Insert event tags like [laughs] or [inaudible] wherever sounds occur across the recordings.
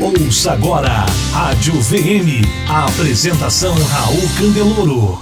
Ouça agora, Rádio VM. A apresentação Raul Candeloro.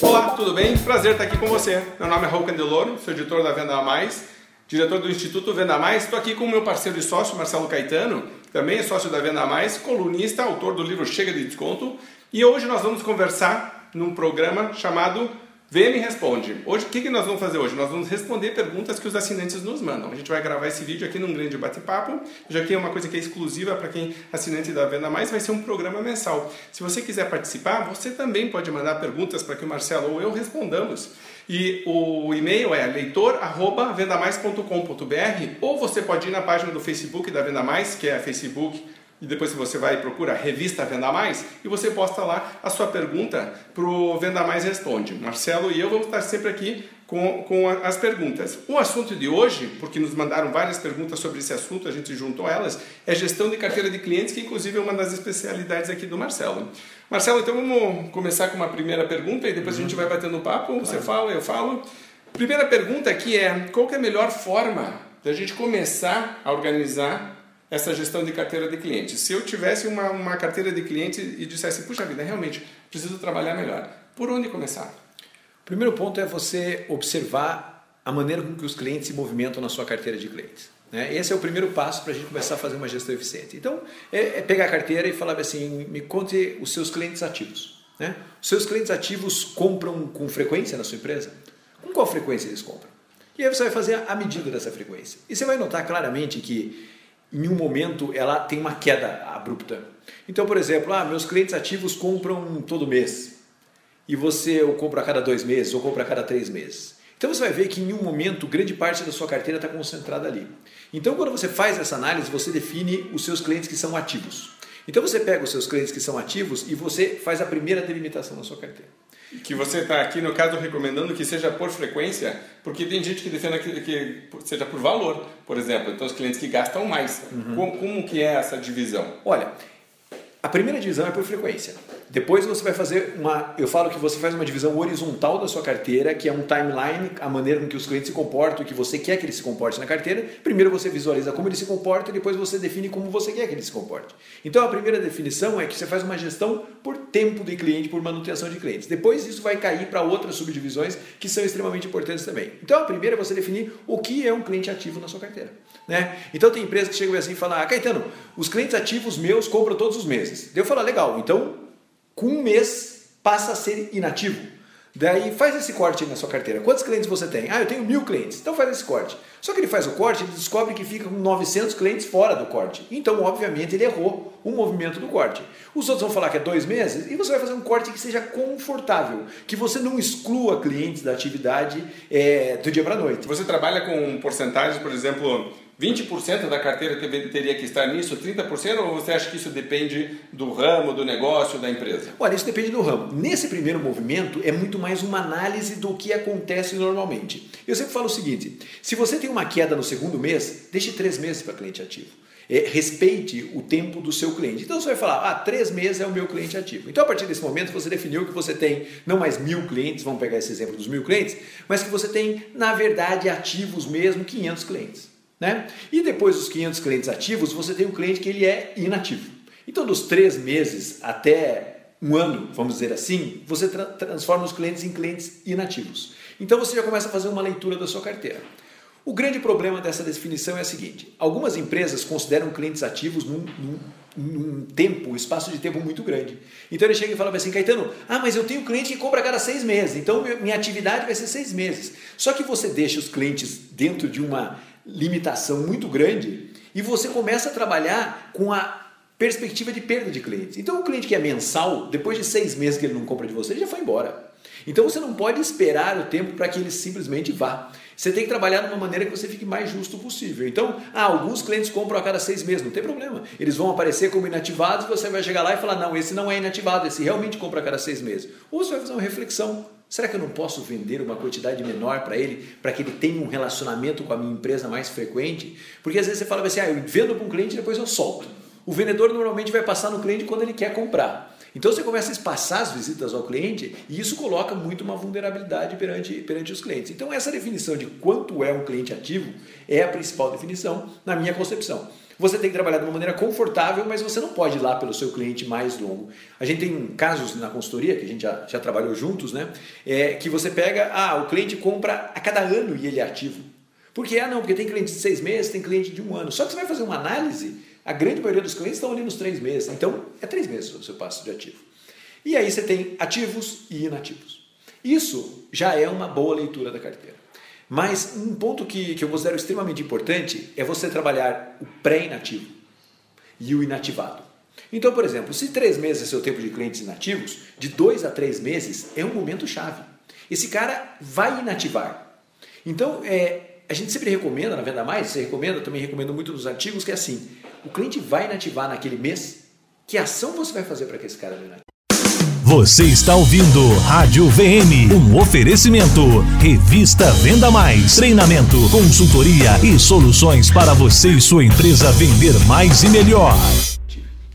Olá, tudo bem? Prazer estar aqui com você. Meu nome é Raul Candeloro, sou editor da Venda Mais, diretor do Instituto Venda Mais. Estou aqui com o meu parceiro e sócio, Marcelo Caetano, também é sócio da Venda Mais, colunista, autor do livro Chega de Desconto. E hoje nós vamos conversar num programa chamado VM Responde. Hoje, o que, que nós vamos fazer hoje? Nós vamos responder perguntas que os assinantes nos mandam. A gente vai gravar esse vídeo aqui num grande bate-papo, já que é uma coisa que é exclusiva para quem assinante da Venda Mais, vai ser um programa mensal. Se você quiser participar, você também pode mandar perguntas para que o Marcelo ou eu respondamos. E o e-mail é leitor@vendamais.com.br ou você pode ir na página do Facebook da Venda Mais, que é Facebook e depois você vai e procura revista Venda Mais e você posta lá a sua pergunta para o Venda Mais Responde. Marcelo e eu vamos estar sempre aqui com, com as perguntas. O assunto de hoje, porque nos mandaram várias perguntas sobre esse assunto, a gente juntou elas, é gestão de carteira de clientes, que inclusive é uma das especialidades aqui do Marcelo. Marcelo, então vamos começar com uma primeira pergunta e depois uhum. a gente vai batendo papo, claro. você fala, eu falo. Primeira pergunta aqui é, qual é a melhor forma da gente começar a organizar essa gestão de carteira de clientes. Se eu tivesse uma, uma carteira de clientes e dissesse, puxa vida, realmente preciso trabalhar melhor, por onde começar? O primeiro ponto é você observar a maneira com que os clientes se movimentam na sua carteira de clientes. Né? Esse é o primeiro passo para a gente começar a fazer uma gestão eficiente. Então, é, é pegar a carteira e falar assim, me conte os seus clientes ativos. Né? Os seus clientes ativos compram com frequência na sua empresa? Com qual frequência eles compram? E aí você vai fazer a medida dessa frequência. E você vai notar claramente que em um momento ela tem uma queda abrupta. Então, por exemplo, ah, meus clientes ativos compram todo mês e você ou compra a cada dois meses ou compra a cada três meses. Então você vai ver que em um momento grande parte da sua carteira está concentrada ali. Então quando você faz essa análise, você define os seus clientes que são ativos. Então você pega os seus clientes que são ativos e você faz a primeira delimitação na sua carteira. Que você está aqui, no caso, recomendando que seja por frequência, porque tem gente que defende que, que seja por valor, por exemplo. Então, os clientes que gastam mais. Uhum. Como, como que é essa divisão? Olha, a primeira divisão é por frequência. Depois você vai fazer uma. Eu falo que você faz uma divisão horizontal da sua carteira, que é um timeline, a maneira com que os clientes se comportam, que você quer que eles se comportem na carteira. Primeiro você visualiza como eles se comportam e depois você define como você quer que eles se comportem. Então a primeira definição é que você faz uma gestão por tempo de cliente, por manutenção de clientes. Depois isso vai cair para outras subdivisões que são extremamente importantes também. Então a primeira é você definir o que é um cliente ativo na sua carteira. Né? Então tem empresas que chegam assim e falam: ah, Caetano, os clientes ativos meus compram todos os meses. Eu falo: legal, então com um mês passa a ser inativo. Daí faz esse corte na sua carteira. Quantos clientes você tem? Ah, eu tenho mil clientes. Então faz esse corte. Só que ele faz o corte, ele descobre que fica com 900 clientes fora do corte. Então, obviamente, ele errou o movimento do corte. Os outros vão falar que é dois meses e você vai fazer um corte que seja confortável, que você não exclua clientes da atividade é, do dia para noite. Você trabalha com porcentagem, por exemplo, 20% da carteira teria que estar nisso, 30% ou você acha que isso depende do ramo, do negócio, da empresa? Olha, isso depende do ramo. Nesse primeiro movimento é muito mais uma análise do que acontece normalmente. Eu sempre falo o seguinte: se você tem uma queda no segundo mês, deixe três meses para cliente ativo. É, respeite o tempo do seu cliente. Então você vai falar, ah, três meses é o meu cliente ativo. Então a partir desse momento você definiu que você tem não mais mil clientes, vamos pegar esse exemplo dos mil clientes, mas que você tem, na verdade, ativos mesmo 500 clientes. Né? E depois dos 500 clientes ativos, você tem um cliente que ele é inativo. Então, dos três meses até um ano, vamos dizer assim, você tra transforma os clientes em clientes inativos. Então, você já começa a fazer uma leitura da sua carteira. O grande problema dessa definição é o seguinte: algumas empresas consideram clientes ativos num, num, num tempo, um espaço de tempo muito grande. Então ele chega e fala assim, Caetano, ah, mas eu tenho cliente que compra a cada seis meses, então minha atividade vai ser seis meses. Só que você deixa os clientes dentro de uma limitação muito grande e você começa a trabalhar com a perspectiva de perda de clientes. Então, o cliente que é mensal, depois de seis meses que ele não compra de você, ele já foi embora. Então, você não pode esperar o tempo para que ele simplesmente vá. Você tem que trabalhar de uma maneira que você fique mais justo possível. Então, ah, alguns clientes compram a cada seis meses, não tem problema. Eles vão aparecer como inativados e você vai chegar lá e falar: não, esse não é inativado, esse realmente compra a cada seis meses. Ou você vai fazer uma reflexão. Será que eu não posso vender uma quantidade menor para ele, para que ele tenha um relacionamento com a minha empresa mais frequente? Porque às vezes você fala assim, ah, eu vendo para um cliente e depois eu solto. O vendedor normalmente vai passar no cliente quando ele quer comprar. Então você começa a espaçar as visitas ao cliente e isso coloca muito uma vulnerabilidade perante, perante os clientes. Então essa definição de quanto é um cliente ativo é a principal definição na minha concepção. Você tem que trabalhar de uma maneira confortável, mas você não pode ir lá pelo seu cliente mais longo. A gente tem casos na consultoria, que a gente já, já trabalhou juntos, né? É, que você pega, ah, o cliente compra a cada ano e ele é ativo. Porque, ah, não, porque tem cliente de seis meses, tem cliente de um ano. Só que você vai fazer uma análise, a grande maioria dos clientes estão ali nos três meses. Então, é três meses o seu passo de ativo. E aí você tem ativos e inativos. Isso já é uma boa leitura da carteira. Mas um ponto que, que eu considero extremamente importante é você trabalhar o pré-inativo e o inativado. Então, por exemplo, se três meses é seu tempo de clientes inativos, de dois a três meses é um momento chave. Esse cara vai inativar. Então, é, a gente sempre recomenda, na Venda Mais, você recomenda, também recomendo muito nos artigos, que é assim, o cliente vai inativar naquele mês, que ação você vai fazer para que esse cara não inative? Você está ouvindo Rádio VM, um oferecimento. Revista Venda Mais, treinamento, consultoria e soluções para você e sua empresa vender mais e melhor.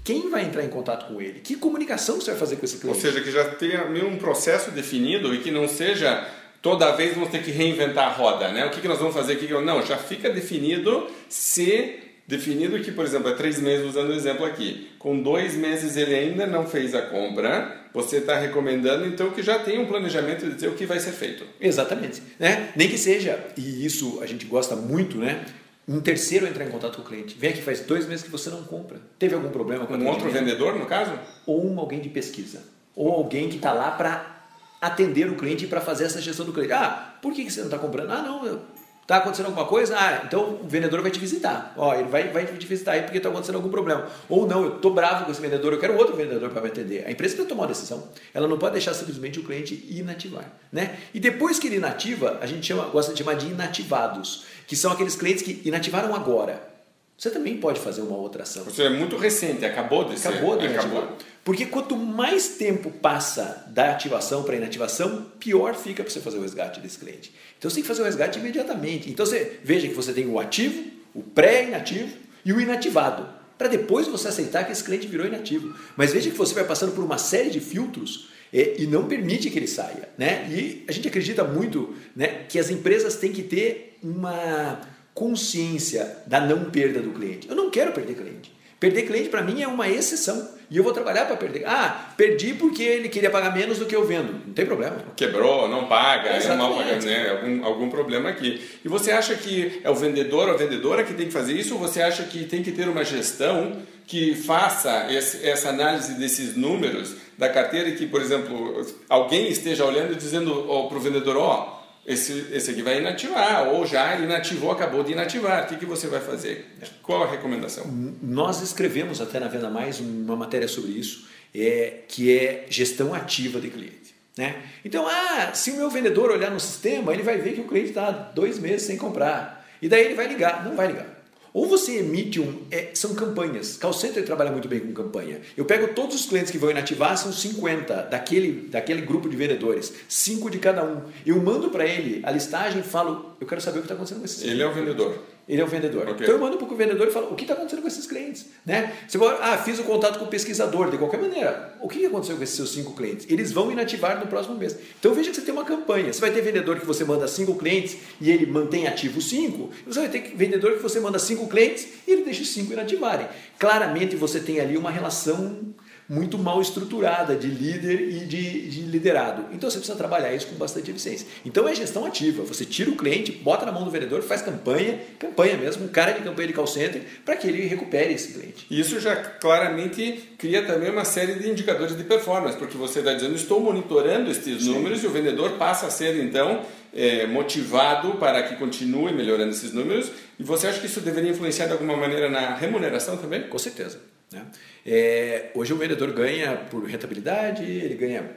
Quem vai entrar em contato com ele? Que comunicação você vai fazer com esse cliente? Ou seja, que já tenha um processo definido e que não seja toda vez vamos ter que reinventar a roda, né? O que, que nós vamos fazer aqui? Não, já fica definido se definido que, por exemplo, é três meses, usando o exemplo aqui, com dois meses ele ainda não fez a compra, você está recomendando então que já tenha um planejamento de dizer o que vai ser feito. Exatamente. Né? Nem que seja, e isso a gente gosta muito, né? Um terceiro entrar em contato com o cliente. Vem aqui, faz dois meses que você não compra. Teve algum problema com Um outro vendedor, no caso? Ou um alguém de pesquisa. Ou alguém que está lá para atender o cliente e para fazer essa gestão do cliente. Ah, por que você não está comprando? Ah, não, Está acontecendo alguma coisa? Ah, então o vendedor vai te visitar. Ó, ele vai, vai te visitar aí porque está acontecendo algum problema. Ou não, eu estou bravo com esse vendedor, eu quero outro vendedor para me atender. A empresa tem que tomar uma decisão. Ela não pode deixar simplesmente o cliente inativar. Né? E depois que ele inativa, a gente chama, gosta de chamar de inativados, que são aqueles clientes que inativaram agora. Você também pode fazer uma outra ação. Você é muito recente, acabou de ser. Acabou de acabou. Porque quanto mais tempo passa da ativação para inativação, pior fica para você fazer o resgate desse cliente. Então você tem que fazer o resgate imediatamente. Então você veja que você tem o ativo, o pré-inativo e o inativado. Para depois você aceitar que esse cliente virou inativo. Mas veja que você vai passando por uma série de filtros é, e não permite que ele saia. Né? E a gente acredita muito né, que as empresas têm que ter uma consciência da não perda do cliente. Eu não quero perder cliente. Perder cliente para mim é uma exceção. E eu vou trabalhar para perder. Ah, perdi porque ele queria pagar menos do que eu vendo. Não tem problema. Quebrou, não paga, é mal pagamento, né? algum, algum problema aqui. E você acha que é o vendedor ou a vendedora que tem que fazer isso? Ou você acha que tem que ter uma gestão que faça esse, essa análise desses números da carteira e que, por exemplo, alguém esteja olhando e dizendo para o vendedor: ó. Oh, esse, esse aqui vai inativar, ou já inativou, acabou de inativar. O que, que você vai fazer? Qual a recomendação? Nós escrevemos até na Venda Mais uma matéria sobre isso, é, que é gestão ativa de cliente. Né? Então, ah, se o meu vendedor olhar no sistema, ele vai ver que o cliente está dois meses sem comprar. E daí ele vai ligar. Não vai ligar. Ou você emite um. É, são campanhas. Call Center trabalha muito bem com campanha. Eu pego todos os clientes que vão inativar, são 50 daquele, daquele grupo de vendedores, 5 de cada um. Eu mando para ele a listagem e falo: eu quero saber o que está acontecendo com esses Ele é o vendedor. Ele é o vendedor. Okay. Então eu mando para o vendedor e falo, o que está acontecendo com esses clientes? Né? Você fala, ah, fiz o contato com o pesquisador, de qualquer maneira. O que aconteceu com esses seus cinco clientes? Eles vão inativar no próximo mês. Então veja que você tem uma campanha. Você vai ter vendedor que você manda cinco clientes e ele mantém ativo cinco. Você vai ter vendedor que você manda cinco clientes e ele deixa os cinco inativarem. Claramente você tem ali uma relação muito mal estruturada de líder e de, de, liderado. Então você precisa trabalhar isso com bastante eficiência. Então é gestão ativa. Você tira o cliente, bota na mão do vendedor, faz campanha, campanha mesmo, um cara de campanha de call center, para que ele recupere esse cliente. Isso já claramente cria também uma série de indicadores de performance, porque você está dizendo, estou monitorando estes Sim. números e o vendedor passa a ser então é, motivado para que continue melhorando esses números. E você acha que isso deveria influenciar de alguma maneira na remuneração também? Com certeza. Né? É, hoje o vendedor ganha por rentabilidade, ele ganha,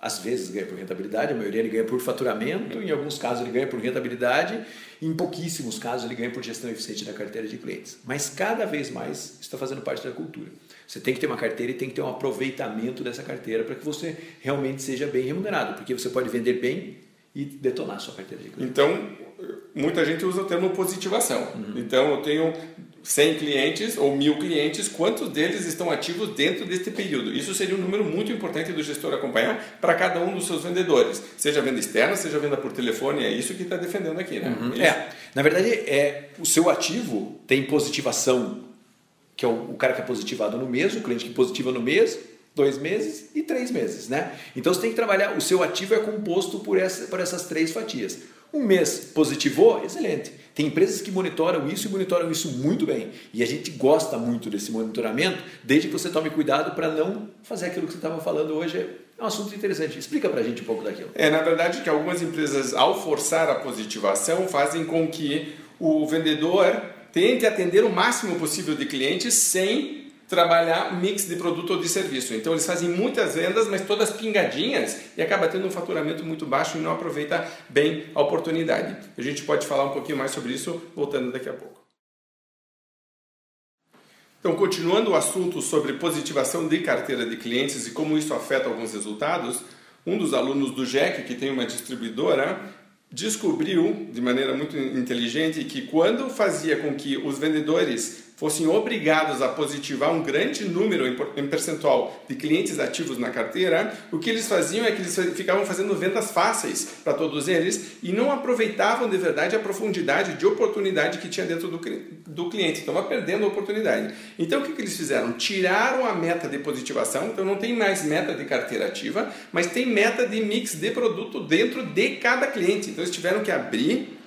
às vezes ganha por rentabilidade, a maioria ele ganha por faturamento, em alguns casos ele ganha por rentabilidade, em pouquíssimos casos ele ganha por gestão eficiente da carteira de clientes. Mas cada vez mais está fazendo parte da cultura. Você tem que ter uma carteira e tem que ter um aproveitamento dessa carteira para que você realmente seja bem remunerado, porque você pode vender bem e detonar a sua carteira de clientes. Então, muita gente usa o termo positivação. Uhum. Então, eu tenho 100 clientes ou mil clientes, quantos deles estão ativos dentro deste período? Isso seria um número muito importante do gestor acompanhar para cada um dos seus vendedores, seja venda externa, seja venda por telefone, é isso que está defendendo aqui, né? Uhum. É, na verdade, é, o seu ativo tem positivação, que é o, o cara que é positivado no mês, o cliente que positiva no mês, dois meses e três meses, né? Então você tem que trabalhar, o seu ativo é composto por, essa, por essas três fatias. Um mês positivou, excelente. Tem empresas que monitoram isso e monitoram isso muito bem. E a gente gosta muito desse monitoramento, desde que você tome cuidado para não fazer aquilo que você estava falando hoje. É um assunto interessante. Explica para a gente um pouco daquilo. É, na verdade, que algumas empresas, ao forçar a positivação, fazem com que o vendedor tente atender o máximo possível de clientes sem trabalhar mix de produto ou de serviço. Então eles fazem muitas vendas, mas todas pingadinhas e acaba tendo um faturamento muito baixo e não aproveita bem a oportunidade. A gente pode falar um pouquinho mais sobre isso voltando daqui a pouco. Então, continuando o assunto sobre positivação de carteira de clientes e como isso afeta alguns resultados, um dos alunos do JEC, que tem uma distribuidora, descobriu de maneira muito inteligente que quando fazia com que os vendedores fossem obrigados a positivar um grande número em percentual de clientes ativos na carteira, o que eles faziam é que eles ficavam fazendo vendas fáceis para todos eles e não aproveitavam de verdade a profundidade de oportunidade que tinha dentro do, do cliente. Estava perdendo a oportunidade. Então o que, que eles fizeram? Tiraram a meta de positivação, então não tem mais meta de carteira ativa, mas tem meta de mix de produto dentro de cada cliente. Então eles tiveram que abrir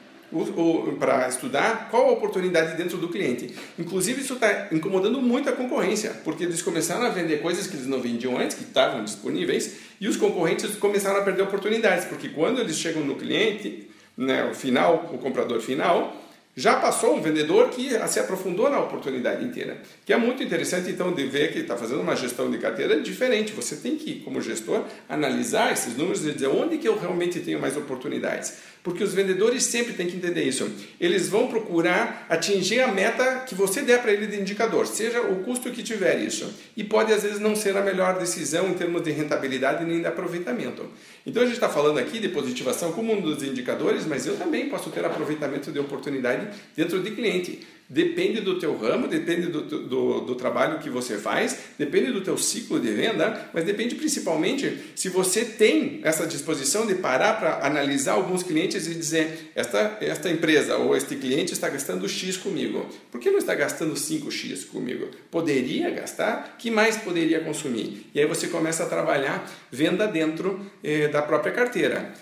para estudar qual a oportunidade dentro do cliente. Inclusive, isso está incomodando muito a concorrência, porque eles começaram a vender coisas que eles não vendiam antes, que estavam disponíveis, e os concorrentes começaram a perder oportunidades, porque quando eles chegam no cliente, né, o final, o comprador final, já passou um vendedor que se aprofundou na oportunidade inteira. Que é muito interessante, então, de ver que está fazendo uma gestão de carteira diferente. Você tem que, como gestor, analisar esses números e dizer onde que eu realmente tenho mais oportunidades. Porque os vendedores sempre têm que entender isso. Eles vão procurar atingir a meta que você der para ele de indicador, seja o custo que tiver isso. E pode às vezes não ser a melhor decisão em termos de rentabilidade nem de aproveitamento. Então a gente está falando aqui de positivação como um dos indicadores, mas eu também posso ter aproveitamento de oportunidade dentro de cliente. Depende do teu ramo, depende do, do, do, trabalho que você faz, depende do teu ciclo de venda, mas depende principalmente se você tem essa disposição de parar para analisar alguns clientes e dizer esta, esta empresa ou este cliente está gastando X comigo. Por que não está gastando 5X comigo? Poderia gastar? que mais poderia consumir? E aí você começa a trabalhar venda dentro eh, da própria carteira.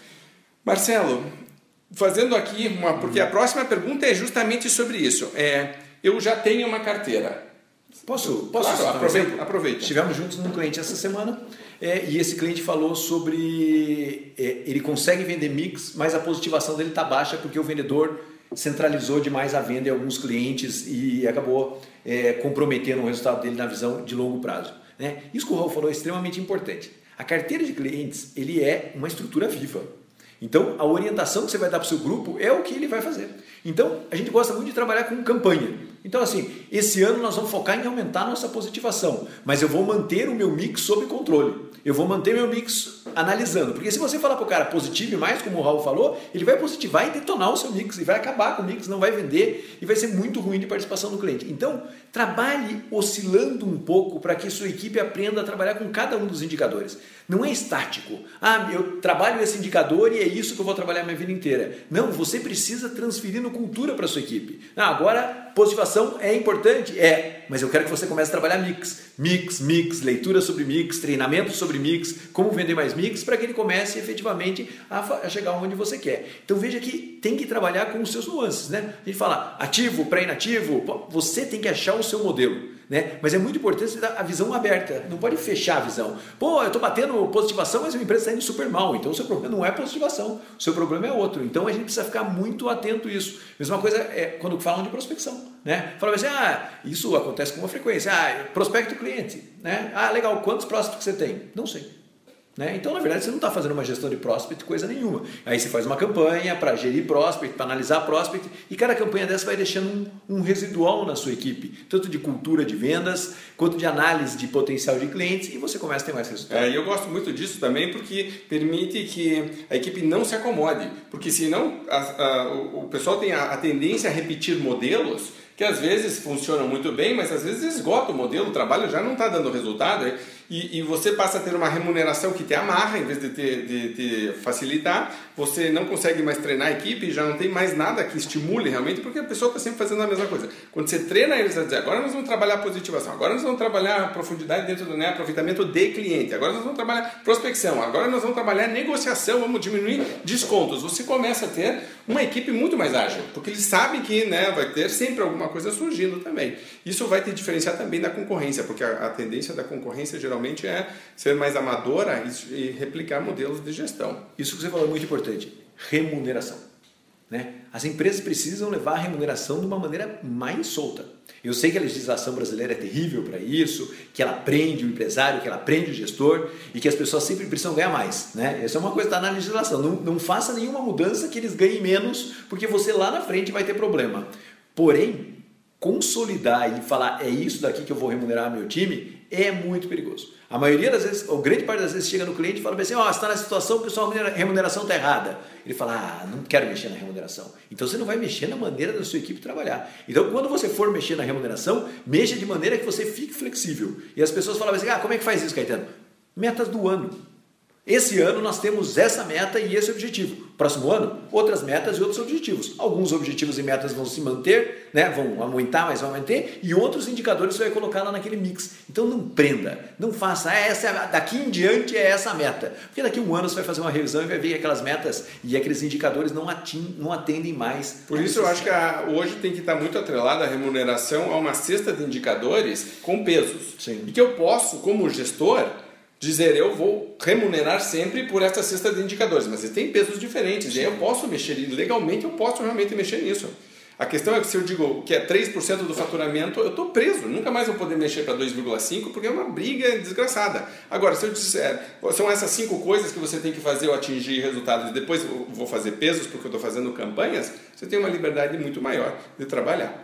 Marcelo, fazendo aqui uma. Porque a próxima pergunta é justamente sobre isso. É, eu já tenho uma carteira. Posso? Posso? Claro, aproveita, aproveita. Estivemos juntos num cliente essa semana é, e esse cliente falou sobre. É, ele consegue vender mix, mas a positivação dele está baixa porque o vendedor centralizou demais a venda em alguns clientes e acabou é, comprometendo o resultado dele na visão de longo prazo. Né? Isso que o Raul falou é extremamente importante. A carteira de clientes ele é uma estrutura viva. Então, a orientação que você vai dar para o seu grupo é o que ele vai fazer. Então, a gente gosta muito de trabalhar com campanha. Então, assim, esse ano nós vamos focar em aumentar nossa positivação, mas eu vou manter o meu mix sob controle. Eu vou manter meu mix analisando. Porque se você falar para o cara positive mais, como o Raul falou, ele vai positivar e detonar o seu mix, e vai acabar com o mix, não vai vender e vai ser muito ruim de participação do cliente. Então, trabalhe oscilando um pouco para que sua equipe aprenda a trabalhar com cada um dos indicadores. Não é estático. Ah, eu trabalho esse indicador e é isso que eu vou trabalhar minha vida inteira. Não, você precisa transferir no cultura para sua equipe. Ah, agora, positivação é importante? É, mas eu quero que você comece a trabalhar mix. Mix, mix, leitura sobre mix, treinamento sobre mix, como vender mais mix, para que ele comece efetivamente a, a chegar onde você quer. Então veja que tem que trabalhar com os seus nuances, né? A gente fala ativo, pré-inativo, você tem que achar o seu modelo. Né? Mas é muito importante a visão aberta, não pode fechar a visão. Pô, eu estou batendo positivação, mas a empresa está indo super mal, então o seu problema não é positivação, o seu problema é outro. Então a gente precisa ficar muito atento a isso. Mesma coisa é quando falam de prospecção. Né? Fala assim, ah, isso acontece com uma frequência. Ah, prospecto cliente. Né? Ah, legal, quantos prospectos você tem? Não sei. Né? Então, na verdade, você não está fazendo uma gestão de prospect coisa nenhuma. Aí você faz uma campanha para gerir prospect, para analisar prospect, e cada campanha dessa vai deixando um, um, residual na sua equipe, tanto de cultura de vendas, quanto de análise de potencial de clientes, e você começa a ter mais resultados. É, e eu gosto muito disso também porque permite que a equipe não se acomode, porque senão a, a, o, pessoal tem a, a tendência a repetir modelos que às vezes funcionam muito bem, mas às vezes esgota o modelo, o trabalho já não está dando resultado. E, e, você passa a ter uma remuneração que te amarra em vez de te, de te facilitar. Você não consegue mais treinar a equipe, já não tem mais nada que estimule realmente, porque a pessoa está sempre fazendo a mesma coisa. Quando você treina eles a dizer, agora nós vamos trabalhar positivação, agora nós vamos trabalhar profundidade dentro do né, aproveitamento de cliente, agora nós vamos trabalhar prospecção, agora nós vamos trabalhar negociação, vamos diminuir descontos. Você começa a ter uma equipe muito mais ágil, porque eles sabem que né, vai ter sempre alguma coisa surgindo também. Isso vai te diferenciar também da concorrência, porque a, a tendência da concorrência geralmente é ser mais amadora e, e replicar modelos de gestão. Isso que você falou é muito importante: remuneração. Né? As empresas precisam levar a remuneração de uma maneira mais solta. Eu sei que a legislação brasileira é terrível para isso, que ela prende o empresário, que ela prende o gestor e que as pessoas sempre precisam ganhar mais. Né? Essa é uma coisa que está na legislação. Não, não faça nenhuma mudança que eles ganhem menos, porque você lá na frente vai ter problema. Porém, consolidar e falar é isso daqui que eu vou remunerar meu time é muito perigoso. A maioria das vezes, ou grande parte das vezes, chega no cliente e fala assim: Ó, oh, você está na situação, pessoal, a remuneração está errada. Ele fala: Ah, não quero mexer na remuneração. Então você não vai mexer na maneira da sua equipe trabalhar. Então, quando você for mexer na remuneração, mexa de maneira que você fique flexível. E as pessoas falam assim: Ah, como é que faz isso, Caetano? Metas do ano. Esse ano nós temos essa meta e esse objetivo. Próximo ano, outras metas e outros objetivos. Alguns objetivos e metas vão se manter, né? vão aumentar, mas vão manter, e outros indicadores você vai colocar lá naquele mix. Então não prenda, não faça, ah, essa é, daqui em diante é essa a meta. Porque daqui a um ano você vai fazer uma revisão e vai ver que aquelas metas e aqueles indicadores não, ating, não atendem mais. Por isso eu acho que a, hoje tem que estar muito atrelada a remuneração a uma cesta de indicadores com pesos. Sim. E que eu posso, como gestor, dizer eu vou remunerar sempre por essa cesta de indicadores, mas tem pesos diferentes e aí eu posso mexer, legalmente eu posso realmente mexer nisso. A questão é que se eu digo que é 3% do faturamento, eu estou preso, nunca mais vou poder mexer para 2,5% porque é uma briga desgraçada. Agora, se eu disser, são essas cinco coisas que você tem que fazer ou atingir resultados e depois eu vou fazer pesos porque eu estou fazendo campanhas, você tem uma liberdade muito maior de trabalhar.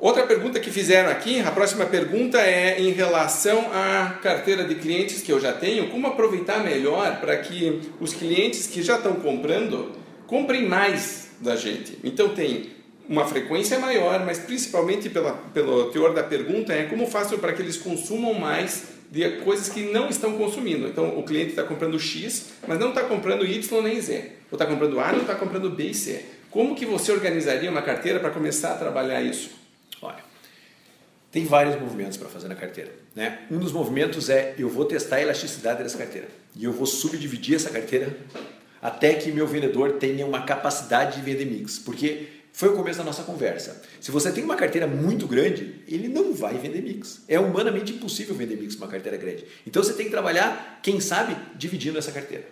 Outra pergunta que fizeram aqui, a próxima pergunta é em relação à carteira de clientes que eu já tenho, como aproveitar melhor para que os clientes que já estão comprando comprem mais da gente. Então tem uma frequência maior, mas principalmente pela, pelo teor da pergunta é como faço para que eles consumam mais de coisas que não estão consumindo. Então o cliente está comprando X, mas não está comprando Y nem Z. Ou está comprando A, não está comprando B e C. Como que você organizaria uma carteira para começar a trabalhar isso? Tem vários movimentos para fazer na carteira. Né? Um dos movimentos é eu vou testar a elasticidade dessa carteira e eu vou subdividir essa carteira até que meu vendedor tenha uma capacidade de vender mix, porque foi o começo da nossa conversa. Se você tem uma carteira muito grande, ele não vai vender mix. É humanamente impossível vender mix uma carteira grande. Então você tem que trabalhar, quem sabe, dividindo essa carteira.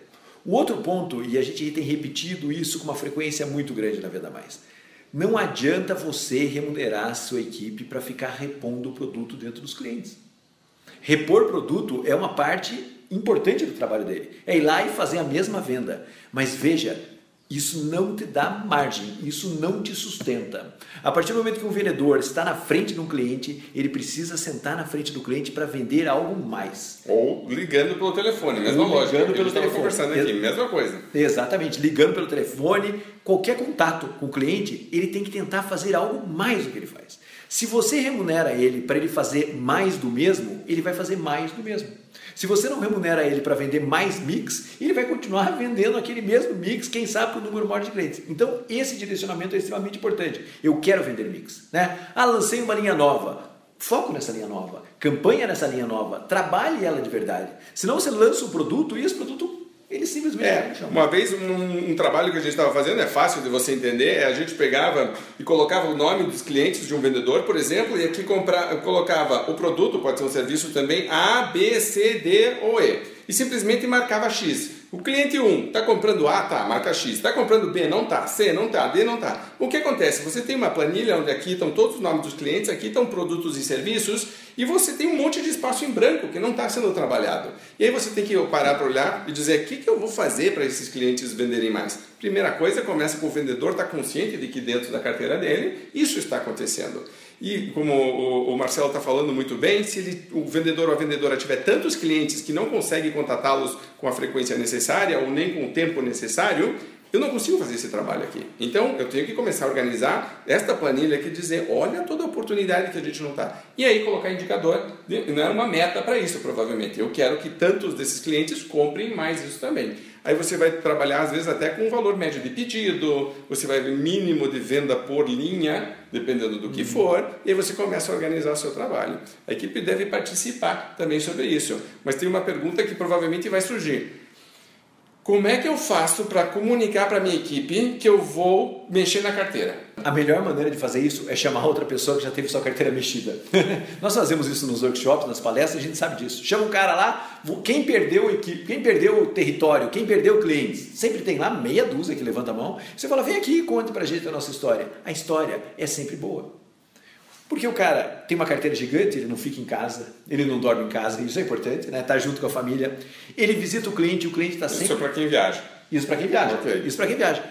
O outro ponto, e a gente tem repetido isso com uma frequência muito grande na Venda Mais, não adianta você remunerar a sua equipe para ficar repondo o produto dentro dos clientes. Repor produto é uma parte importante do trabalho dele. É ir lá e fazer a mesma venda. Mas veja, isso não te dá margem, isso não te sustenta. A partir do momento que um vendedor está na frente de um cliente, ele precisa sentar na frente do cliente para vender algo mais. Ou ligando pelo telefone, mesma Ou lógica. Ligando pelo telefone. conversando aqui, mesma coisa. Exatamente, ligando pelo telefone, qualquer contato com o cliente, ele tem que tentar fazer algo mais do que ele faz. Se você remunera ele para ele fazer mais do mesmo, ele vai fazer mais do mesmo. Se você não remunera ele para vender mais mix, ele vai continuar vendendo aquele mesmo mix, quem sabe, para o número maior de clientes. Então, esse direcionamento é extremamente importante. Eu quero vender mix. Né? Ah, lancei uma linha nova. Foco nessa linha nova, campanha nessa linha nova, trabalhe ela de verdade. Senão você lança um produto e esse produto ele simplesmente é, Uma vez, um, um, trabalho que a gente estava fazendo, é fácil de você entender, é a gente pegava e colocava o nome dos clientes de um vendedor, por exemplo, e aqui compra, colocava o produto, pode ser um serviço também, A, B, C, D ou E. E simplesmente marcava X. O cliente 1 está comprando A, tá, marca X. Está comprando B, não tá. C, não tá. D, não tá. O que acontece? Você tem uma planilha onde aqui estão todos os nomes dos clientes, aqui estão produtos e serviços, e você tem um monte de espaço em branco que não está sendo trabalhado. E aí você tem que parar para olhar e dizer o que, que eu vou fazer para esses clientes venderem mais. Primeira coisa, começa com o vendedor estar tá consciente de que dentro da carteira dele isso está acontecendo. E como o, Marcelo está falando muito bem, se ele, o vendedor ou a vendedora tiver tantos clientes que não consegue contatá-los com a frequência necessária ou nem com o tempo necessário, eu não consigo fazer esse trabalho aqui. Então, eu tenho que começar a organizar esta planilha aqui, dizer, olha toda a oportunidade que a gente não está. E aí colocar indicador, não é uma meta para isso, provavelmente. Eu quero que tantos desses clientes comprem mais isso também. Aí você vai trabalhar, às vezes, até com um valor médio de pedido, você vai ver mínimo de venda por linha, dependendo do que uhum. for, e aí você começa a organizar o seu trabalho. A equipe deve participar também sobre isso. Mas tem uma pergunta que provavelmente vai surgir. Como é que eu faço para comunicar para minha equipe que eu vou mexer na carteira? A melhor maneira de fazer isso é chamar outra pessoa que já teve sua carteira mexida. [laughs] Nós fazemos isso nos workshops, nas palestras, a gente sabe disso. Chama um cara lá, quem perdeu a equipe, quem perdeu o território, quem perdeu clientes. Sempre tem lá meia dúzia que levanta a mão. Você fala, vem aqui e conte a gente a nossa história. A história é sempre boa. Porque o cara tem uma carteira gigante, ele não fica em casa, ele não dorme em casa, isso é importante, né? Tá junto com a família. Ele visita o cliente, o cliente está sempre. Isso para quem viaja. Isso para quem viaja. Okay. Isso para quem viaja.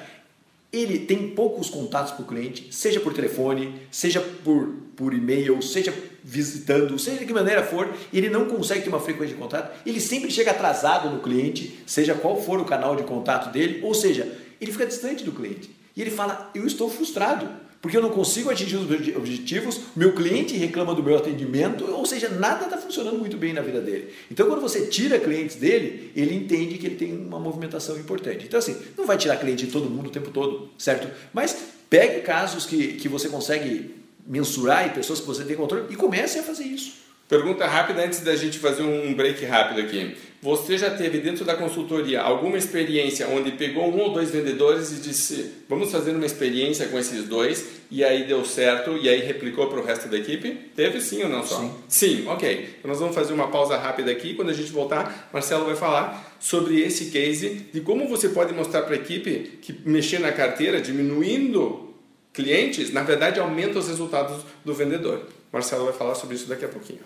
Ele tem poucos contatos com o cliente, seja por telefone, seja por, por e-mail, seja visitando, seja de que maneira for, ele não consegue ter uma frequência de contato, ele sempre chega atrasado no cliente, seja qual for o canal de contato dele, ou seja, ele fica distante do cliente. E ele fala: Eu estou frustrado porque eu não consigo atingir os objetivos, meu cliente reclama do meu atendimento, ou seja, nada está funcionando muito bem na vida dele. Então, quando você tira clientes dele, ele entende que ele tem uma movimentação importante. Então, assim, não vai tirar cliente de todo mundo o tempo todo, certo? Mas pegue casos que, que você consegue mensurar e pessoas que você tem controle e comece a fazer isso. Pergunta rápida antes da gente fazer um break rápido aqui. Você já teve dentro da consultoria alguma experiência onde pegou um ou dois vendedores e disse: vamos fazer uma experiência com esses dois e aí deu certo e aí replicou para o resto da equipe? Teve sim ou não só? Sim. Sim, ok. Então nós vamos fazer uma pausa rápida aqui. Quando a gente voltar, Marcelo vai falar sobre esse case de como você pode mostrar para a equipe que mexer na carteira, diminuindo clientes, na verdade aumenta os resultados do vendedor. Marcelo vai falar sobre isso daqui a pouquinho.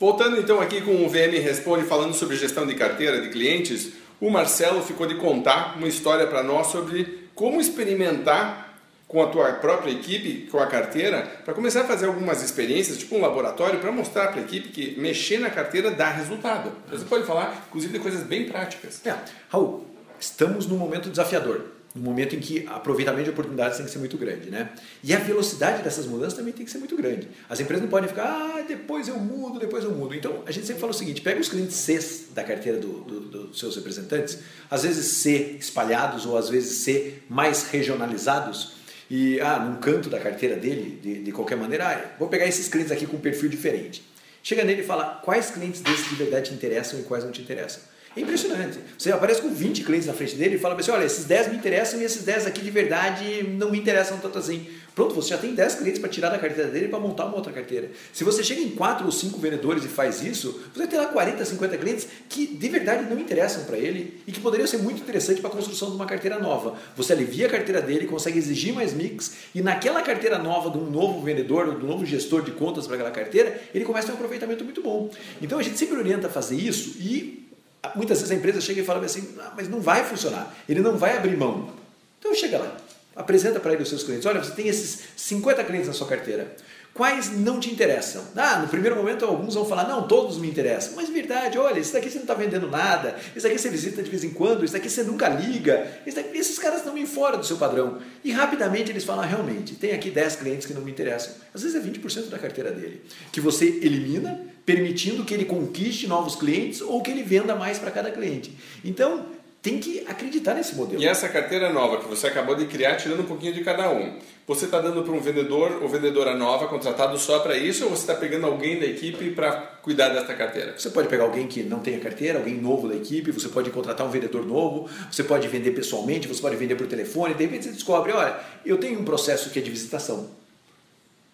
Voltando então aqui com o VM Responde falando sobre gestão de carteira de clientes, o Marcelo ficou de contar uma história para nós sobre como experimentar com a tua própria equipe, com a carteira, para começar a fazer algumas experiências, tipo um laboratório, para mostrar para a equipe que mexer na carteira dá resultado. Você pode falar, inclusive, de coisas bem práticas. É. Raul, estamos num momento desafiador no momento em que aproveitamento de oportunidades tem que ser muito grande, né? E a velocidade dessas mudanças também tem que ser muito grande. As empresas não podem ficar, ah, depois eu mudo, depois eu mudo. Então, a gente sempre fala o seguinte, pega os clientes C da carteira do, do, dos seus representantes, às vezes C espalhados ou às vezes C mais regionalizados, e, ah, num canto da carteira dele, de, de qualquer maneira, ah, vou pegar esses clientes aqui com um perfil diferente. Chega nele e fala quais clientes desses de verdade te interessam e quais não te interessam. É impressionante. Você aparece com 20 clientes na frente dele e fala assim: olha, esses 10 me interessam e esses 10 aqui de verdade não me interessam tanto assim. Pronto, você já tem 10 clientes para tirar da carteira dele para montar uma outra carteira. Se você chega em 4 ou 5 vendedores e faz isso, você tem lá 40, 50 clientes que de verdade não interessam para ele e que poderiam ser muito interessantes para a construção de uma carteira nova. Você alivia a carteira dele, consegue exigir mais mix e naquela carteira nova de um novo vendedor, de um novo gestor de contas para aquela carteira, ele começa a ter um aproveitamento muito bom. Então a gente sempre orienta a fazer isso e muitas vezes a empresa chega e fala assim, ah, mas não vai funcionar, ele não vai abrir mão. Então chega lá, apresenta para ele os seus clientes, olha, você tem esses 50 clientes na sua carteira, quais não te interessam? Ah, no primeiro momento alguns vão falar, não, todos me interessam, mas verdade, olha, esse daqui você não está vendendo nada, esse daqui você visita de vez em quando, esse daqui você nunca liga, daqui, esses caras estão bem fora do seu padrão. E rapidamente eles falam, realmente, tem aqui 10 clientes que não me interessam. Às vezes é 20% da carteira dele, que você elimina, permitindo que ele conquiste novos clientes ou que ele venda mais para cada cliente. Então, tem que acreditar nesse modelo. E essa carteira nova que você acabou de criar, tirando um pouquinho de cada um, você está dando para um vendedor ou vendedora nova contratado só para isso ou você está pegando alguém da equipe para cuidar dessa carteira? Você pode pegar alguém que não tenha carteira, alguém novo da equipe, você pode contratar um vendedor novo, você pode vender pessoalmente, você pode vender por telefone, de repente você descobre, olha, eu tenho um processo que é de visitação,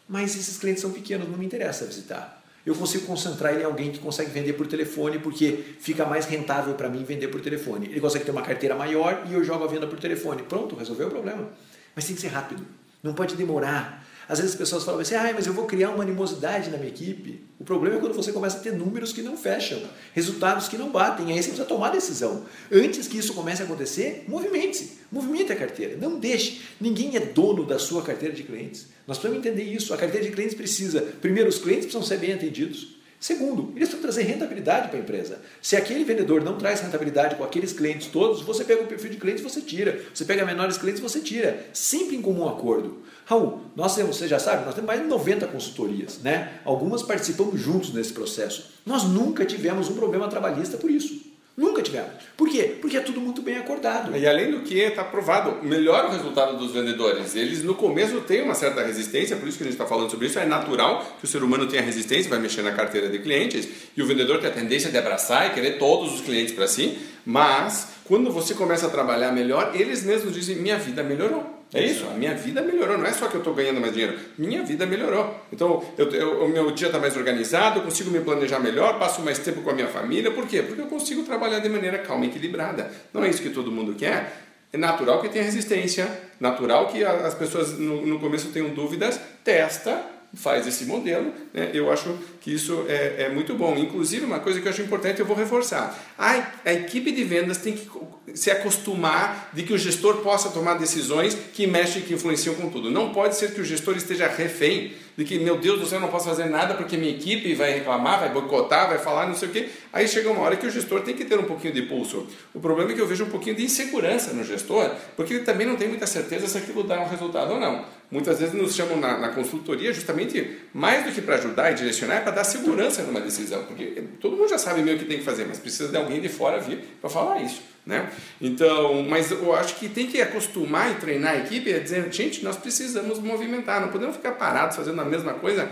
mas esses clientes são pequenos, não me interessa visitar eu consigo concentrar ele em alguém que consegue vender por telefone, porque fica mais rentável para mim vender por telefone. Ele consegue ter uma carteira maior e eu jogo a venda por telefone. Pronto, resolveu o problema. Mas tem que ser rápido, não pode demorar. Às vezes as pessoas falam assim, ah, mas eu vou criar uma animosidade na minha equipe. O problema é quando você começa a ter números que não fecham, resultados que não batem, aí você precisa tomar decisão. Antes que isso comece a acontecer, movimente-se, movimente a carteira, não deixe. Ninguém é dono da sua carteira de clientes. Nós precisamos entender isso. A carteira de clientes precisa, primeiro, os clientes precisam ser bem atendidos. Segundo, eles precisam trazer rentabilidade para a empresa. Se aquele vendedor não traz rentabilidade com aqueles clientes todos, você pega o perfil de clientes você tira. Você pega menores clientes você tira. Sempre em comum acordo. Raul, nós temos, você já sabe, nós temos mais de 90 consultorias, né? Algumas participamos juntos nesse processo. Nós nunca tivemos um problema trabalhista por isso. Nunca tivemos. Por quê? Porque é tudo muito bem acordado. E além do que está provado, melhora o resultado dos vendedores. Eles no começo têm uma certa resistência, por isso que a gente está falando sobre isso. É natural que o ser humano tenha resistência, vai mexer na carteira de clientes, e o vendedor tem a tendência de abraçar e querer todos os clientes para si, mas quando você começa a trabalhar melhor, eles mesmos dizem: minha vida melhorou. É isso, a minha vida melhorou. Não é só que eu estou ganhando mais dinheiro, minha vida melhorou. Então, eu, eu, o meu dia está mais organizado, eu consigo me planejar melhor, passo mais tempo com a minha família. Por quê? Porque eu consigo trabalhar de maneira calma e equilibrada. Não é isso que todo mundo quer. É natural que tenha resistência, natural que as pessoas no, no começo tenham dúvidas, testa faz esse modelo, né? eu acho que isso é, é, muito bom. Inclusive, uma coisa que eu acho importante, eu vou reforçar: a, a equipe de vendas tem que se acostumar de que o gestor possa tomar decisões que mexem, que influenciam com tudo. Não pode ser que o gestor esteja refém de que, meu Deus do céu, eu não posso fazer nada porque minha equipe vai reclamar, vai boicotar, vai falar, não sei o quê. Aí chega uma hora que o gestor tem que ter um pouquinho de pulso. O problema é que eu vejo um pouquinho de insegurança no gestor, porque ele também não tem muita certeza se aquilo dá um resultado ou não. Muitas vezes nos chamam na, na consultoria justamente mais do que para ajudar e direcionar, é para dar segurança numa decisão, porque todo mundo já sabe meio que tem que fazer, mas precisa de alguém de fora vir para falar isso. Né? Então, mas eu acho que tem que acostumar e treinar a equipe a dizer, gente, nós precisamos movimentar, não podemos ficar parados fazendo a mesma coisa.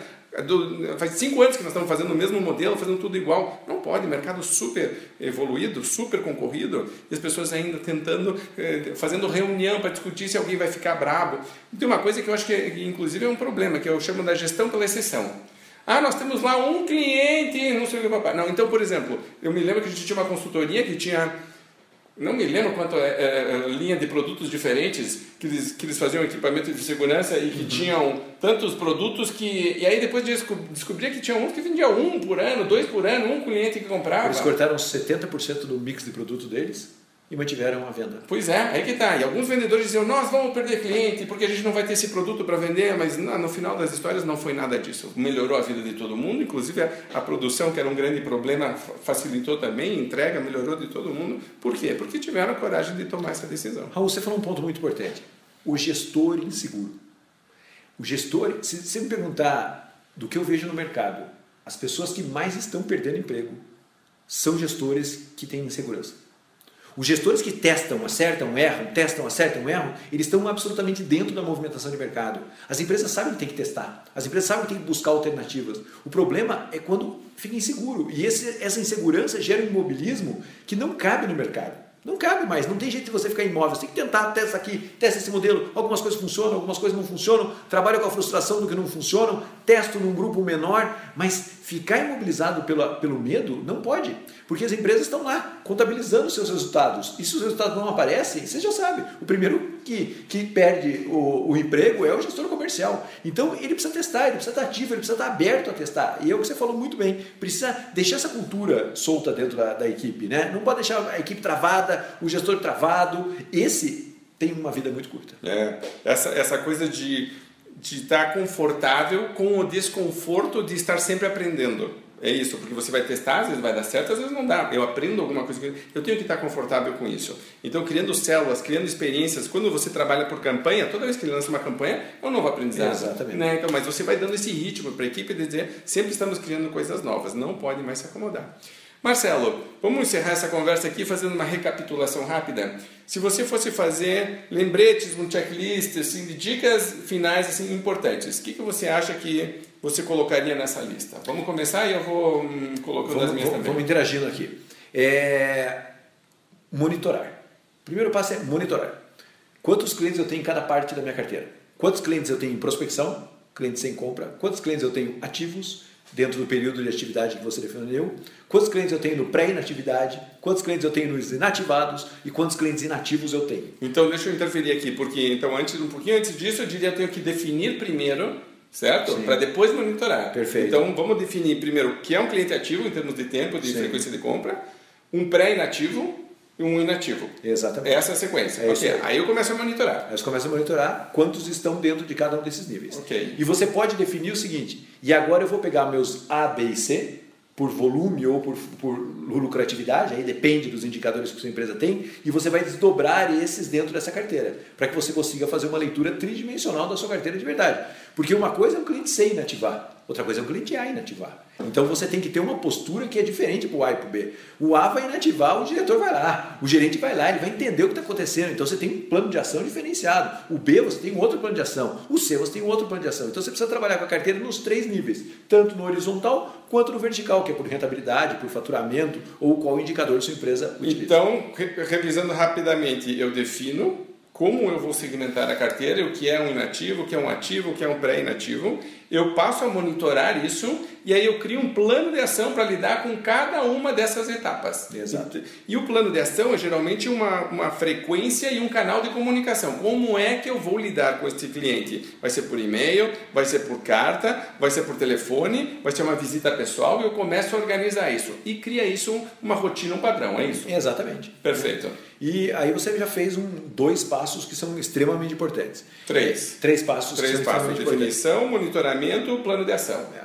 Do, faz cinco anos que nós estamos fazendo o mesmo modelo, fazendo tudo igual. Não pode, mercado super evoluído, super concorrido, e as pessoas ainda tentando, eh, fazendo reunião para discutir se alguém vai ficar brabo. Tem uma coisa que eu acho que, inclusive, é um problema, que eu chamo da gestão pela exceção. Ah, nós temos lá um cliente, não sei o que, papai. Não, então, por exemplo, eu me lembro que a gente tinha uma consultoria que tinha não me lembro quanto é, é, é, linha de produtos diferentes que eles, que eles faziam equipamento de segurança e que uhum. tinham tantos produtos que e aí depois de descobrir que tinha um que vendia um por ano, dois por ano, um cliente que comprava. Eles cortaram 70% do mix de produto deles e mantiveram a venda. Pois é, aí que tá. E alguns vendedores diziam, nós vamos perder cliente porque a gente não vai ter esse produto para vender, mas no final das histórias não foi nada disso. Melhorou a vida de todo mundo, inclusive a, a produção, que era um grande problema, facilitou também, entrega, melhorou de todo mundo. Por quê? Porque tiveram a coragem de tomar essa decisão. Raul, você falou um ponto muito importante. O gestor inseguro. O gestor, se você me perguntar do que eu vejo no mercado, as pessoas que mais estão perdendo emprego são gestores que têm insegurança. Os gestores que testam, acertam, erram, testam, acertam, erram, eles estão absolutamente dentro da movimentação de mercado. As empresas sabem que tem que testar, as empresas sabem que tem que buscar alternativas. O problema é quando fica inseguro. E esse, essa insegurança gera um imobilismo que não cabe no mercado. Não cabe mais, não tem jeito de você ficar imóvel. Você tem que tentar, testa aqui, testa esse modelo. Algumas coisas funcionam, algumas coisas não funcionam. Trabalha com a frustração do que não funcionam, testo num grupo menor, mas ficar imobilizado pelo, pelo medo não pode. Porque as empresas estão lá contabilizando seus resultados. E se os resultados não aparecem, você já sabe. O primeiro que, que perde o, o emprego é o gestor comercial. Então ele precisa testar, ele precisa estar ativo, ele precisa estar aberto a testar. E é o que você falou muito bem. Precisa deixar essa cultura solta dentro da, da equipe. Né? Não pode deixar a equipe travada, o gestor travado. Esse tem uma vida muito curta. É, essa, essa coisa de, de estar confortável com o desconforto de estar sempre aprendendo. É isso, porque você vai testar, às vezes vai dar certo, às vezes não dá. Eu aprendo alguma coisa, eu tenho que estar confortável com isso. Então, criando células, criando experiências, quando você trabalha por campanha, toda vez que ele lança uma campanha, é um novo aprendizado. Exatamente. Né? Então, mas você vai dando esse ritmo para a equipe de dizer, sempre estamos criando coisas novas, não pode mais se acomodar. Marcelo, vamos encerrar essa conversa aqui fazendo uma recapitulação rápida. Se você fosse fazer lembretes, um checklist, assim, de dicas finais assim, importantes, o que, que você acha que você colocaria nessa lista? Vamos começar e eu vou hum, colocando vamos, as minhas vamos, também. Vamos interagindo aqui. É... Monitorar. O primeiro passo é monitorar. Quantos clientes eu tenho em cada parte da minha carteira? Quantos clientes eu tenho em prospecção? Clientes sem compra. Quantos clientes eu tenho ativos? Dentro do período de atividade que você definiu, quantos clientes eu tenho no pré-inatividade, quantos clientes eu tenho nos inativados e quantos clientes inativos eu tenho. Então, deixa eu interferir aqui, porque então antes, um pouquinho antes disso, eu diria que eu tenho que definir primeiro, certo? Para depois monitorar. Perfeito. Então, vamos definir primeiro o que é um cliente ativo em termos de tempo, de Sim. frequência de compra, um pré-inativo e um inativo. Exatamente. Essa é a sequência. É okay. aí. aí. eu começo a monitorar. Aí você começa a monitorar quantos estão dentro de cada um desses níveis. Okay. E você pode definir o seguinte: e agora eu vou pegar meus A, B e C por volume ou por, por lucratividade, aí depende dos indicadores que sua empresa tem, e você vai desdobrar esses dentro dessa carteira, para que você consiga fazer uma leitura tridimensional da sua carteira de verdade. Porque uma coisa é um cliente C inativar, outra coisa é um cliente A inativar. Então você tem que ter uma postura que é diferente para o A e para o B. O A vai inativar, o diretor vai lá, o gerente vai lá, ele vai entender o que está acontecendo. Então você tem um plano de ação diferenciado. O B você tem um outro plano de ação. O C você tem um outro plano de ação. Então você precisa trabalhar com a carteira nos três níveis, tanto no horizontal quanto no vertical, que é por rentabilidade, por faturamento ou qual indicador sua empresa utiliza. Então, revisando rapidamente, eu defino como eu vou segmentar a carteira, o que é um inativo, o que é um ativo, o que é um pré-inativo. Eu passo a monitorar isso e aí eu crio um plano de ação para lidar com cada uma dessas etapas. Exato. E o plano de ação é geralmente uma, uma frequência e um canal de comunicação. Como é que eu vou lidar com este cliente? Vai ser por e-mail, vai ser por carta, vai ser por telefone, vai ser uma visita pessoal e eu começo a organizar isso. E cria isso uma rotina, um padrão, é isso? Exatamente. Perfeito. E aí você já fez um, dois passos que são extremamente importantes. Três. Três passos. Três passos: definição, monitoramento, plano de ação. É.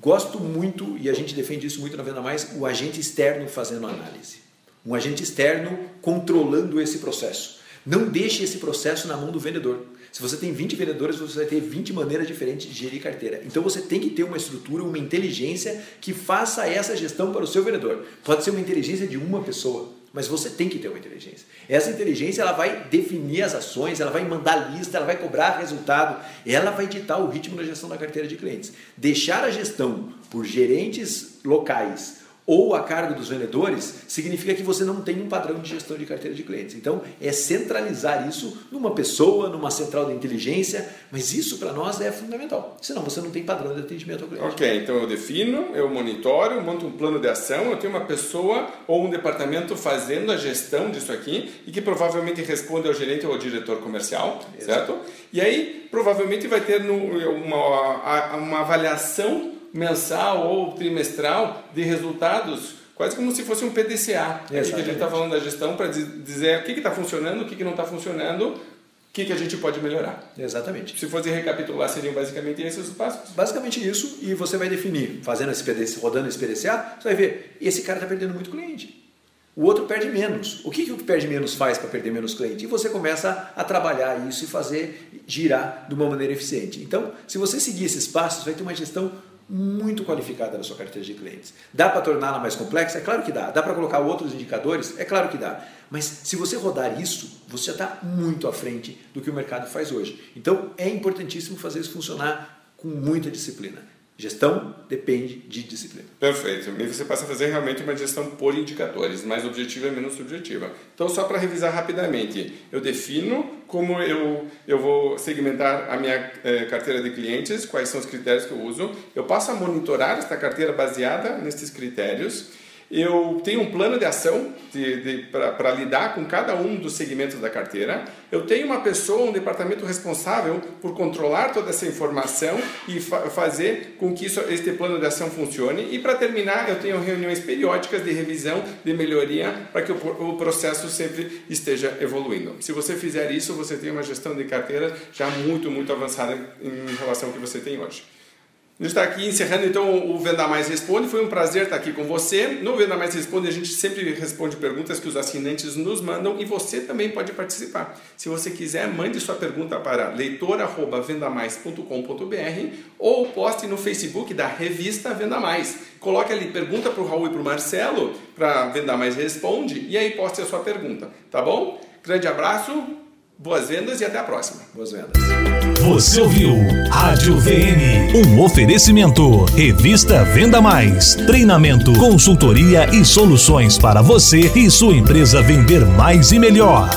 Gosto muito, e a gente defende isso muito na Venda Mais, o agente externo fazendo análise. Um agente externo controlando esse processo. Não deixe esse processo na mão do vendedor. Se você tem 20 vendedores, você vai ter 20 maneiras diferentes de gerir carteira. Então você tem que ter uma estrutura, uma inteligência que faça essa gestão para o seu vendedor. Pode ser uma inteligência de uma pessoa, mas você tem que ter uma inteligência. Essa inteligência ela vai definir as ações, ela vai mandar lista, ela vai cobrar resultado, ela vai ditar o ritmo da gestão da carteira de clientes. Deixar a gestão por gerentes locais ou a cargo dos vendedores, significa que você não tem um padrão de gestão de carteira de clientes. Então, é centralizar isso numa pessoa, numa central de inteligência, mas isso para nós é fundamental. Senão você não tem padrão de atendimento ao cliente. Ok, então eu defino, eu monitoro, monto um plano de ação, eu tenho uma pessoa ou um departamento fazendo a gestão disso aqui e que provavelmente responde ao gerente ou ao diretor comercial, Exato. certo? E aí, provavelmente vai ter uma, uma avaliação mensal ou trimestral de resultados, quase como se fosse um PDCA. Que a gente está falando da gestão para dizer o que está funcionando, o que, que não está funcionando, o que, que a gente pode melhorar. Exatamente. Se fosse recapitular, seriam basicamente esses os passos? Basicamente isso, e você vai definir, fazendo esse PDCA, rodando esse PDCA, você vai ver, esse cara está perdendo muito cliente. O outro perde menos. O que, que o que perde menos faz para perder menos cliente? E você começa a trabalhar isso e fazer girar de uma maneira eficiente. Então, se você seguir esses passos, vai ter uma gestão muito qualificada na sua carteira de clientes. Dá para torná-la mais complexa? É claro que dá. Dá para colocar outros indicadores? É claro que dá. Mas se você rodar isso, você já está muito à frente do que o mercado faz hoje. Então é importantíssimo fazer isso funcionar com muita disciplina. Gestão depende de disciplina. Perfeito. E você passa a fazer realmente uma gestão por indicadores, mais objetiva e menos subjetiva. Então, só para revisar rapidamente, eu defino como eu, eu vou segmentar a minha eh, carteira de clientes, quais são os critérios que eu uso. Eu passo a monitorar esta carteira baseada nesses critérios eu tenho um plano de ação para lidar com cada um dos segmentos da carteira. Eu tenho uma pessoa, um departamento responsável por controlar toda essa informação e fa fazer com que isso, este plano de ação funcione. E para terminar, eu tenho reuniões periódicas de revisão, de melhoria, para que o, o processo sempre esteja evoluindo. Se você fizer isso, você tem uma gestão de carteira já muito, muito avançada em relação ao que você tem hoje. A gente está aqui encerrando então o Venda Mais Responde. Foi um prazer estar aqui com você. No Venda Mais Responde a gente sempre responde perguntas que os assinantes nos mandam e você também pode participar. Se você quiser, mande sua pergunta para leitor@vendamais.com.br ou poste no Facebook da revista Venda Mais. Coloque ali pergunta para o Raul e para o Marcelo para Venda Mais Responde e aí poste a sua pergunta, tá bom? Grande abraço, boas vendas e até a próxima. Boas vendas. Você ouviu Rádio VM, um oferecimento. Revista Venda Mais. Treinamento, consultoria e soluções para você e sua empresa vender mais e melhor.